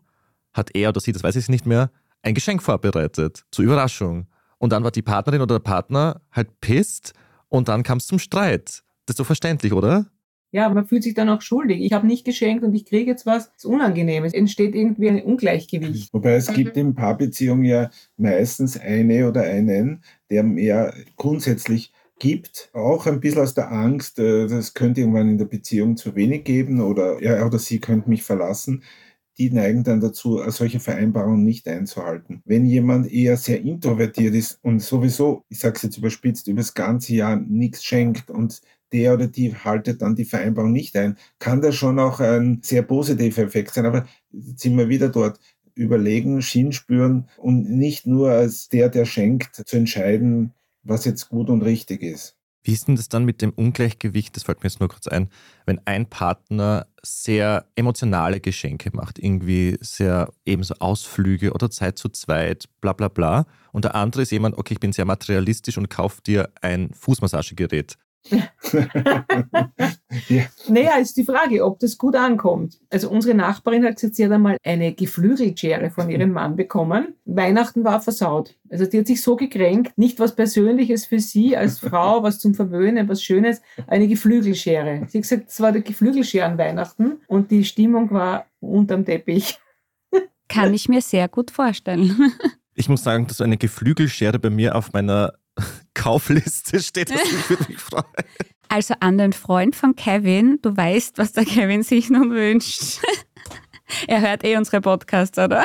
hat er oder sie, das weiß ich nicht mehr, ein Geschenk vorbereitet, zur Überraschung. Und dann war die Partnerin oder der Partner halt pisst und dann kam es zum Streit. Das ist so verständlich, oder? Ja, man fühlt sich dann auch schuldig. Ich habe nicht geschenkt und ich kriege jetzt was. Das ist unangenehm. Es entsteht irgendwie ein Ungleichgewicht. Wobei es gibt in Paarbeziehungen ja meistens eine oder einen, der mehr grundsätzlich gibt, auch ein bisschen aus der Angst, äh, das könnte irgendwann in der Beziehung zu wenig geben oder er oder sie könnte mich verlassen die neigen dann dazu, solche Vereinbarungen nicht einzuhalten. Wenn jemand eher sehr introvertiert ist und sowieso, ich sage es jetzt überspitzt, über das ganze Jahr nichts schenkt und der oder die haltet dann die Vereinbarung nicht ein, kann das schon auch ein sehr positiver Effekt sein. Aber jetzt sind wir wieder dort überlegen, Schien spüren und nicht nur als der, der schenkt, zu entscheiden, was jetzt gut und richtig ist. Wie ist denn das dann mit dem Ungleichgewicht? Das fällt mir jetzt nur kurz ein. Wenn ein Partner sehr emotionale Geschenke macht, irgendwie sehr ebenso Ausflüge oder Zeit zu zweit, bla bla bla. Und der andere ist jemand, okay, ich bin sehr materialistisch und kaufe dir ein Fußmassagegerät. Ja. Naja, ist die Frage, ob das gut ankommt. Also unsere Nachbarin hat jetzt ja einmal eine Geflügelschere von ihrem Mann bekommen. Weihnachten war versaut. Also die hat sich so gekränkt, nicht was Persönliches für sie als Frau, was zum Verwöhnen, was Schönes, eine Geflügelschere. Sie hat gesagt, es war der Geflügelschere an Weihnachten und die Stimmung war unterm Teppich. Kann ich mir sehr gut vorstellen. Ich muss sagen, dass so eine Geflügelschere bei mir auf meiner Kaufliste steht, das würde mich freuen. Also an den Freund von Kevin, du weißt, was der Kevin sich nun wünscht. er hört eh unsere Podcasts, oder?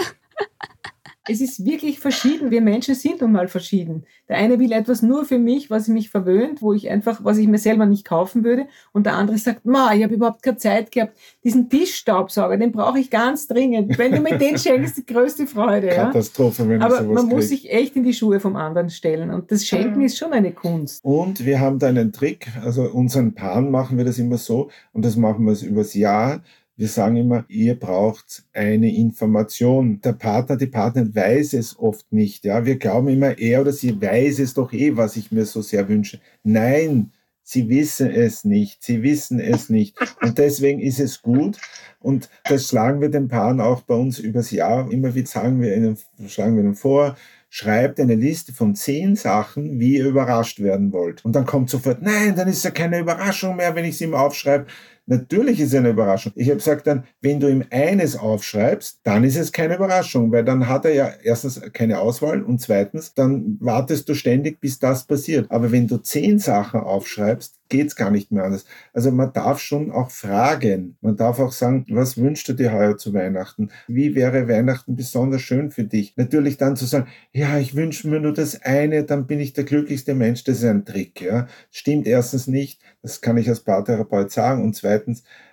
Es ist wirklich verschieden. Wir Menschen sind nun mal verschieden. Der eine will etwas nur für mich, was mich verwöhnt, wo ich einfach, was ich mir selber nicht kaufen würde. Und der andere sagt, ma, ich habe überhaupt keine Zeit gehabt. Diesen Tischstaubsauger, den brauche ich ganz dringend. Wenn du mir den schenkst, die größte Freude. Katastrophe, wenn Aber sowas man kriegt. muss sich echt in die Schuhe vom anderen stellen. Und das Schenken ist schon eine Kunst. Und wir haben da einen Trick. Also unseren Paaren machen wir das immer so. Und das machen wir übers Jahr wir sagen immer, ihr braucht eine Information. Der Partner, die Partnerin weiß es oft nicht. Ja, wir glauben immer, er oder sie weiß es doch eh, was ich mir so sehr wünsche. Nein, sie wissen es nicht. Sie wissen es nicht. Und deswegen ist es gut. Und das schlagen wir den Paaren auch bei uns übers Jahr. Immer wieder sagen wir ihnen, schlagen wir ihnen vor, schreibt eine Liste von zehn Sachen, wie ihr überrascht werden wollt. Und dann kommt sofort, nein, dann ist ja keine Überraschung mehr, wenn ich es ihm aufschreibe. Natürlich ist es eine Überraschung. Ich habe gesagt dann, wenn du ihm eines aufschreibst, dann ist es keine Überraschung, weil dann hat er ja erstens keine Auswahl und zweitens, dann wartest du ständig, bis das passiert. Aber wenn du zehn Sachen aufschreibst, geht's gar nicht mehr anders. Also man darf schon auch fragen. Man darf auch sagen, was wünschst du dir heuer zu Weihnachten? Wie wäre Weihnachten besonders schön für dich? Natürlich dann zu sagen, ja, ich wünsche mir nur das eine, dann bin ich der glücklichste Mensch. Das ist ein Trick, ja. Stimmt erstens nicht. Das kann ich als Paartherapeut sagen. Und zweitens,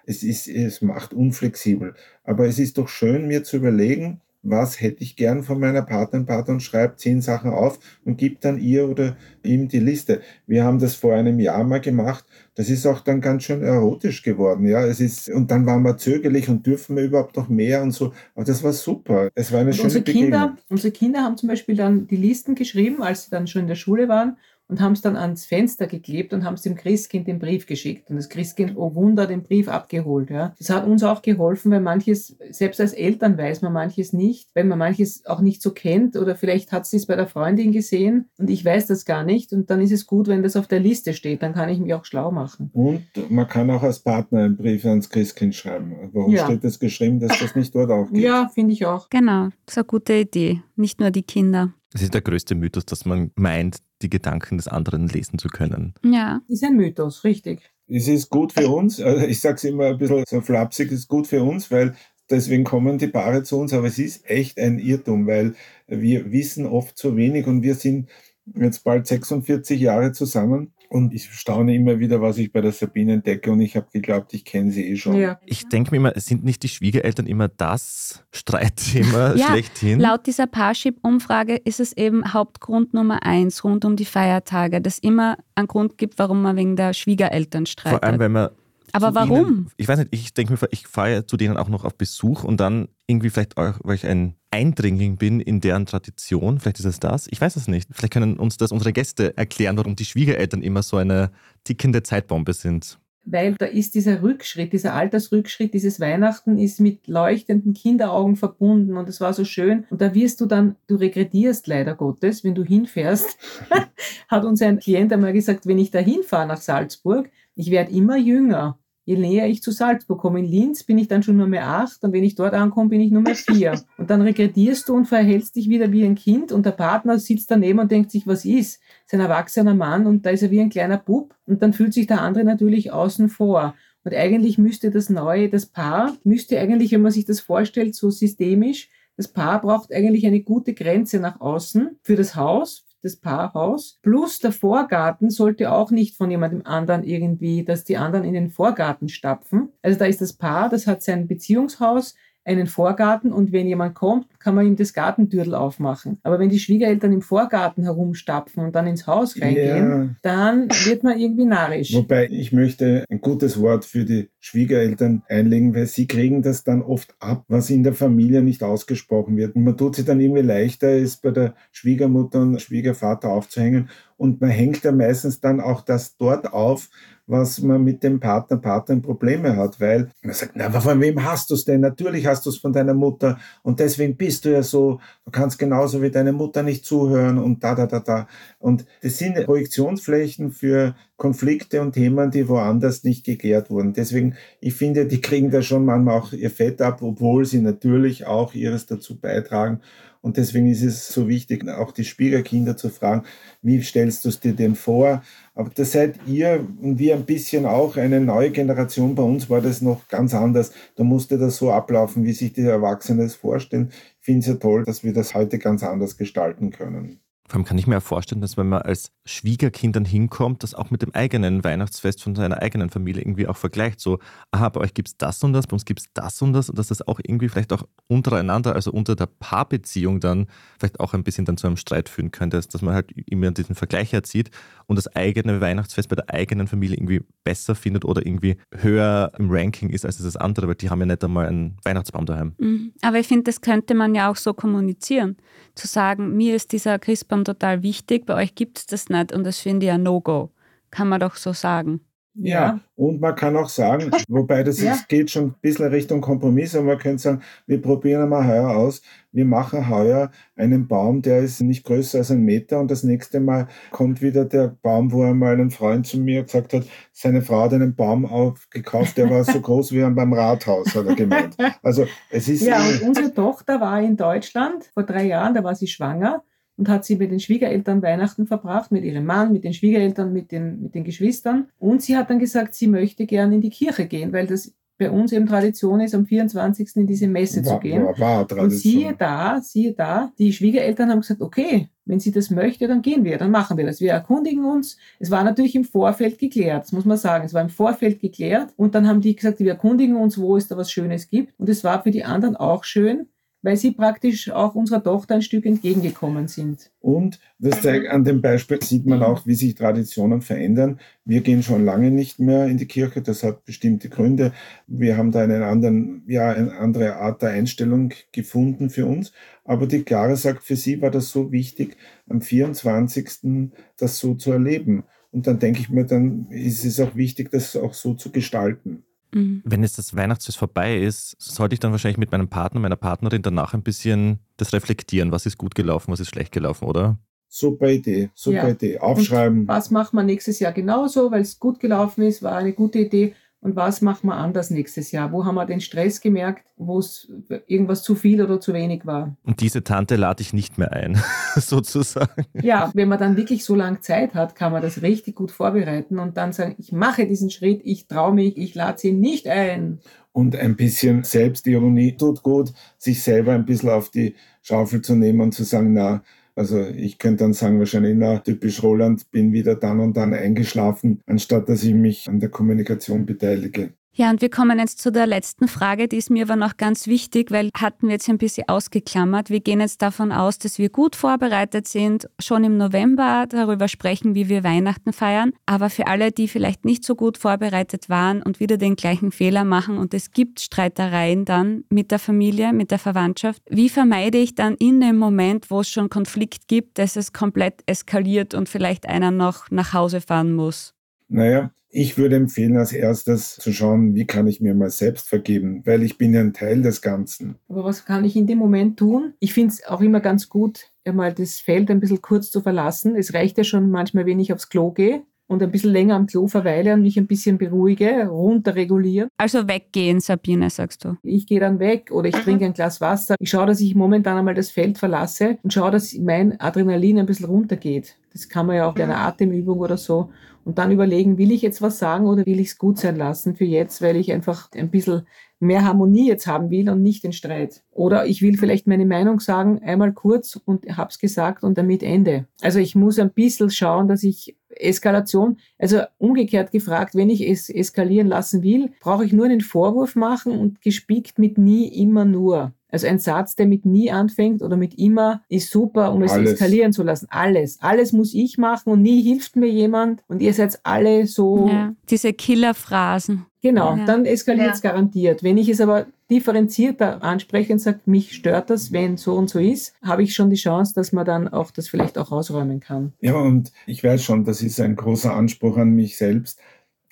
es ist, es macht unflexibel. Aber es ist doch schön, mir zu überlegen, was hätte ich gern von meiner Partnerin, Partner und schreibt zehn Sachen auf und gibt dann ihr oder ihm die Liste. Wir haben das vor einem Jahr mal gemacht. Das ist auch dann ganz schön erotisch geworden, ja. Es ist, und dann waren wir zögerlich und dürfen wir überhaupt noch mehr und so. Aber das war super. Es war eine und schöne unsere Begegnung. Kinder, unsere Kinder haben zum Beispiel dann die Listen geschrieben, als sie dann schon in der Schule waren und haben es dann ans Fenster geklebt und haben es dem Christkind den Brief geschickt. Und das Christkind, oh Wunder, den Brief abgeholt. Ja. Das hat uns auch geholfen, weil manches, selbst als Eltern weiß man manches nicht, wenn man manches auch nicht so kennt oder vielleicht hat sie es bei der Freundin gesehen und ich weiß das gar nicht. Und dann ist es gut, wenn das auf der Liste steht, dann kann ich mich auch schlau machen. Und man kann auch als Partner einen Brief ans Christkind schreiben. Warum Ja. steht das geschrieben, dass das nicht dort auch geht? Ja, finde ich auch. Genau, das ist eine gute Idee. Nicht nur die Kinder. Das ist der größte Mythos, dass man meint, die Gedanken des anderen lesen zu können. Ja. Ist ein Mythos, richtig. Es ist gut für uns. Also ich sage es immer ein bisschen so flapsig, es ist gut für uns, weil deswegen kommen die Paare zu uns. Aber es ist echt ein Irrtum, weil wir wissen oft zu wenig und wir sind jetzt bald 46 Jahre zusammen Und ich staune immer wieder, was ich bei der Sabine entdecke und ich habe geglaubt, ich kenne sie eh schon. Ja. Ich denke mir immer, sind nicht die Schwiegereltern immer das Streitthema Ja, schlechthin? Laut dieser Parship-Umfrage ist es eben Hauptgrund Nummer eins rund um die Feiertage, dass immer einen Grund gibt, warum man wegen der Schwiegereltern streitet. Vor allem, wenn man. Aber warum? Ihnen, ich weiß nicht, ich denke mir, ich fahre ja zu denen auch noch auf Besuch und dann irgendwie vielleicht auch, weil ich ein Eindringling bin in deren Tradition, vielleicht ist es das, ich weiß es nicht. Vielleicht können uns das unsere Gäste erklären, warum die Schwiegereltern immer so eine tickende Zeitbombe sind. Weil da ist dieser Rückschritt, dieser Altersrückschritt, dieses Weihnachten ist mit leuchtenden Kinderaugen verbunden und es war so schön. Und da wirst du dann, du regrettierst leider Gottes, wenn du hinfährst. Hat uns ein Klient einmal gesagt, wenn ich da hinfahre nach Salzburg, ich werde immer jünger. Je näher ich zu Salzburg komme, in Linz bin ich dann schon nur mehr acht und wenn ich dort ankomme, bin ich nur mehr vier. Und dann regrettierst du und verhältst dich wieder wie ein Kind und der Partner sitzt daneben und denkt sich, was ist? ist ein erwachsener Mann und da ist er wie ein kleiner Bub und dann fühlt sich der andere natürlich außen vor. Und eigentlich müsste das neue, das Paar, müsste eigentlich, wenn man sich das vorstellt, so systemisch, das Paar braucht eigentlich eine gute Grenze nach außen für das Haus, das Paarhaus. Plus der Vorgarten sollte auch nicht von jemandem anderen irgendwie, dass die anderen in den Vorgarten stapfen. Also da ist das Paar, das hat sein Beziehungshaus, einen Vorgarten und wenn jemand kommt, kann man ihm das Gartentürdel aufmachen. Aber wenn die Schwiegereltern im Vorgarten herumstapfen und dann ins Haus reingehen, Ja. dann wird man irgendwie narrisch. Wobei ich möchte ein gutes Wort für die Schwiegereltern einlegen, weil sie kriegen das dann oft ab, was in der Familie nicht ausgesprochen wird. Und man tut sich dann irgendwie leichter, es bei der Schwiegermutter und Schwiegervater aufzuhängen. Und man hängt ja meistens dann auch das dort auf, was man mit dem Partner, Partnerin Probleme hat, weil man sagt, na, aber von wem hast du es denn? Natürlich hast du es von deiner Mutter und deswegen bist du ja so, du kannst genauso wie deine Mutter nicht zuhören und da, da, da, da. Und das sind Projektionsflächen für Konflikte und Themen, die woanders nicht geklärt wurden. Deswegen, ich finde, die kriegen da schon manchmal auch ihr Fett ab, obwohl sie natürlich auch ihres dazu beitragen. Und deswegen ist es so wichtig, auch die Schwiegerkinder zu fragen, wie stellst du es dir denn vor? Aber das seid ihr und wir ein bisschen auch eine neue Generation. Bei uns war das noch ganz anders. Da musste das so ablaufen, wie sich die Erwachsenen es vorstellen. Ich finde es ja toll, dass wir das heute ganz anders gestalten können. Vor allem kann ich mir auch vorstellen, dass wenn man als Schwiegerkind dann hinkommt, das auch mit dem eigenen Weihnachtsfest von seiner eigenen Familie irgendwie auch vergleicht. So, aha, bei euch gibt es das und das, bei uns gibt es das und das und dass das auch irgendwie vielleicht auch untereinander, also unter der Paarbeziehung dann vielleicht auch ein bisschen dann zu einem Streit führen könnte, dass dass man halt immer diesen Vergleich herzieht und das eigene Weihnachtsfest bei der eigenen Familie irgendwie besser findet oder irgendwie höher im Ranking ist als das andere, weil die haben ja nicht einmal einen Weihnachtsbaum daheim. Mhm. Aber ich finde, das könnte man ja auch so kommunizieren. Zu sagen, mir ist dieser Christbaum total wichtig, bei euch gibt es das nicht und das finde ich ein No-Go. Kann man doch so sagen. Ja, und man kann auch sagen, wobei das Ja. ist, geht schon ein bisschen Richtung Kompromiss, aber man könnte sagen, wir probieren einmal heuer aus. Wir machen heuer einen Baum, der ist nicht größer als ein Meter und das nächste Mal kommt wieder der Baum, wo einmal ein Freund zu mir gesagt hat, seine Frau hat einen Baum aufgekauft, der war so groß wie ein beim Rathaus, hat er gemeint. Also es ist Ja, und unsere Tochter war in Deutschland vor drei Jahren, da war sie schwanger und hat sie mit den Schwiegereltern Weihnachten verbracht, mit ihrem Mann, mit den Schwiegereltern, mit den, mit den Geschwistern. Und sie hat dann gesagt, sie möchte gerne in die Kirche gehen, weil das bei uns eben Tradition ist, am 24. in diese Messe zu war, gehen. war, war Und Tradition. siehe da, siehe da, die Schwiegereltern haben gesagt, okay, wenn sie das möchte, dann gehen wir, dann machen wir das. Wir erkundigen uns. Es war natürlich im Vorfeld geklärt, das muss man sagen. Es war im Vorfeld geklärt und dann haben die gesagt, wir erkundigen uns, wo es da was Schönes gibt. Und es war für die anderen auch schön, weil sie praktisch auch unserer Tochter ein Stück entgegengekommen sind. Und das zeigt, an dem Beispiel sieht man auch, wie sich Traditionen verändern. Wir gehen schon lange nicht mehr in die Kirche, das hat bestimmte Gründe. Wir haben da einen anderen, ja, eine andere Art der Einstellung gefunden für uns. Aber die Clara sagt, für sie war das so wichtig, am 24. das so zu erleben. Und dann denke ich mir, dann ist es auch wichtig, das auch so zu gestalten. Mhm. Wenn jetzt das Weihnachtsfest vorbei ist, sollte ich dann wahrscheinlich mit meinem Partner, meiner Partnerin danach ein bisschen das reflektieren. Was ist gut gelaufen, was ist schlecht gelaufen, oder? Super Idee, super Ja. Idee. Aufschreiben. Was machen wir nächstes Jahr genauso, weil es gut gelaufen ist, war eine gute Idee. Und was machen wir anders nächstes Jahr? Wo haben wir den Stress gemerkt, wo es irgendwas zu viel oder zu wenig war? Und diese Tante lade ich nicht mehr ein, sozusagen. Ja, wenn man dann wirklich so lange Zeit hat, kann man das richtig gut vorbereiten und dann sagen, ich mache diesen Schritt, ich traue mich, ich lade sie nicht ein. Und ein bisschen Selbstironie tut gut, sich selber ein bisschen auf die Schaufel zu nehmen und zu sagen, na, Also ich könnte dann sagen, wahrscheinlich, na, typisch Roland, bin wieder dann und dann eingeschlafen, anstatt dass ich mich an der Kommunikation beteilige. Ja, und wir kommen jetzt zu der letzten Frage, die ist mir aber noch ganz wichtig, weil hatten wir jetzt ein bisschen ausgeklammert. Wir gehen jetzt davon aus, dass wir gut vorbereitet sind, schon im November darüber sprechen, wie wir Weihnachten feiern. Aber für alle, die vielleicht nicht so gut vorbereitet waren und wieder den gleichen Fehler machen und es gibt Streitereien dann mit der Familie, mit der Verwandtschaft, wie vermeide ich dann in dem Moment, wo es schon Konflikt gibt, dass es komplett eskaliert und vielleicht einer noch nach Hause fahren muss? Naja, ich würde empfehlen, als erstes zu schauen, wie kann ich mir mal selbst vergeben, weil ich bin ja ein Teil des Ganzen. Aber was kann ich in dem Moment tun? Ich finde es auch immer ganz gut, einmal das Feld ein bisschen kurz zu verlassen. Es reicht ja schon manchmal, wenn ich aufs Klo gehe und ein bisschen länger am Klo verweile und mich ein bisschen beruhige, runterregulieren. Also weggehen, Sabine, sagst du. Ich gehe dann weg oder ich trinke ein Glas Wasser. Ich schaue, dass ich momentan einmal das Feld verlasse und schaue, dass mein Adrenalin ein bisschen runtergeht. Das kann man ja auch bei einer Atemübung oder so. Und dann überlegen, will ich jetzt was sagen oder will ich es gut sein lassen für jetzt, weil ich einfach ein bisschen mehr Harmonie jetzt haben will und nicht den Streit. Oder ich will vielleicht meine Meinung sagen, einmal kurz und hab's gesagt und damit Ende. Also ich muss ein bisschen schauen, dass ich Eskalation, also umgekehrt gefragt, wenn ich es eskalieren lassen will, brauche ich nur einen Vorwurf machen und gespickt mit nie, immer nur. Also ein Satz, der mit nie anfängt oder mit immer, ist super, um es Alles. eskalieren zu lassen. Alles. Alles muss ich machen und nie hilft mir jemand und ihr seid alle so. Ja, diese Killerphrasen. Genau, Ja. dann eskaliert es Ja. garantiert. Wenn ich es aber differenzierter anspreche und sage, mich stört das, wenn so und so ist, habe ich schon die Chance, dass man dann auch das vielleicht auch ausräumen kann. Ja, und ich weiß schon, das ist ein großer Anspruch an mich selbst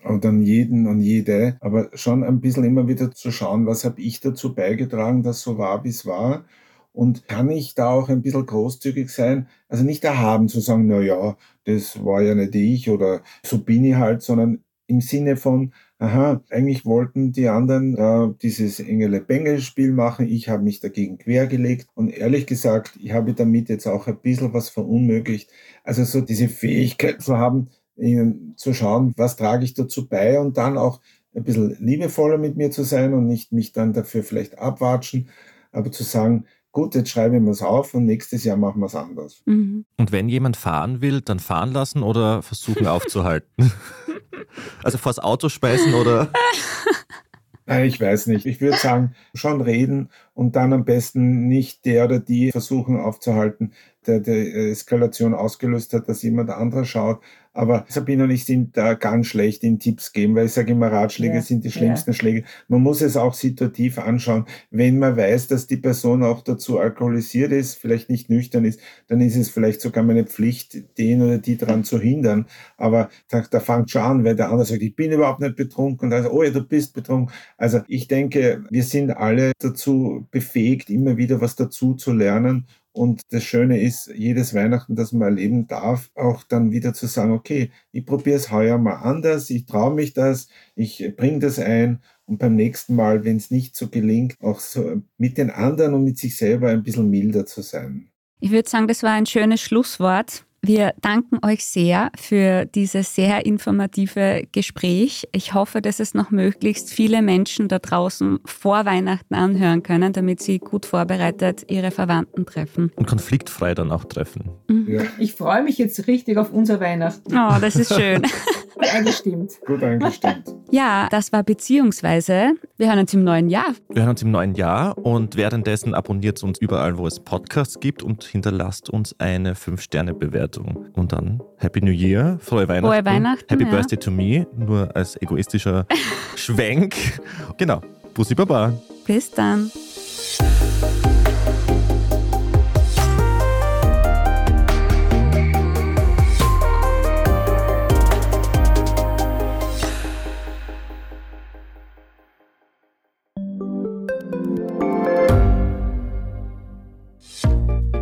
und an jeden und jede, aber schon ein bisschen immer wieder zu schauen, was habe ich dazu beigetragen, dass so war, wie es war. Und kann ich da auch ein bisschen großzügig sein? Also nicht erhaben zu sagen, na ja, das war ja nicht ich oder so bin ich halt, sondern im Sinne von, aha, eigentlich wollten die anderen äh, dieses Engele-Bengel-Spiel machen, ich habe mich dagegen quergelegt und ehrlich gesagt, ich habe damit jetzt auch ein bisschen was verunmöglicht. Also so diese Fähigkeit zu haben, zu schauen, was trage ich dazu bei und dann auch ein bisschen liebevoller mit mir zu sein und nicht mich dann dafür vielleicht abwatschen, aber zu sagen, gut, jetzt schreibe ich mir es auf und nächstes Jahr machen wir es anders. Mhm. Und wenn jemand fahren will, dann fahren lassen oder versuchen aufzuhalten? Also vors Auto speisen oder? Nein, ich weiß nicht. Ich würde sagen, schon reden und dann am besten nicht der oder die versuchen aufzuhalten, der die Eskalation ausgelöst hat, dass jemand anderer schaut. Aber Sabine und ich sind da ganz schlecht in Tipps geben, weil ich sage immer, Ratschläge Ja, sind die schlimmsten Schläge. Man muss es auch situativ anschauen. Wenn man weiß, dass die Person auch dazu alkoholisiert ist, vielleicht nicht nüchtern ist, dann ist es vielleicht sogar meine Pflicht, den oder die daran zu hindern. Aber da, da fängt schon an, weil der andere sagt, ich bin überhaupt nicht betrunken. Und also, oh ja, du bist betrunken. Also ich denke, wir sind alle dazu befähigt, immer wieder was dazu zu lernen. Und das Schöne ist, jedes Weihnachten, das man erleben darf, auch dann wieder zu sagen, okay, ich probiere es heuer mal anders, ich traue mich das, ich bringe das ein und beim nächsten Mal, wenn es nicht so gelingt, auch so mit den anderen und mit sich selber ein bisschen milder zu sein. Ich würde sagen, das war ein schönes Schlusswort. Wir danken euch sehr für dieses sehr informative Gespräch. Ich hoffe, dass es noch möglichst viele Menschen da draußen vor Weihnachten anhören können, damit sie gut vorbereitet ihre Verwandten treffen. Und konfliktfrei dann auch treffen. Ja, Ich freue mich jetzt richtig auf unser Weihnachten. Oh, das ist schön. Eingestimmt. gut eingestimmt. Ja, das war beziehungsweise. Wir hören uns im neuen Jahr. Wir hören uns im neuen Jahr und währenddessen abonniert uns überall, wo es Podcasts gibt und hinterlasst uns eine 5-Sterne-Bewertung. Und dann Happy New Year, frohe Weihnachten. Frohe Weihnachten, Happy ja. Birthday to me, nur als egoistischer Schwenk. Genau. Bussi Baba. Bis dann.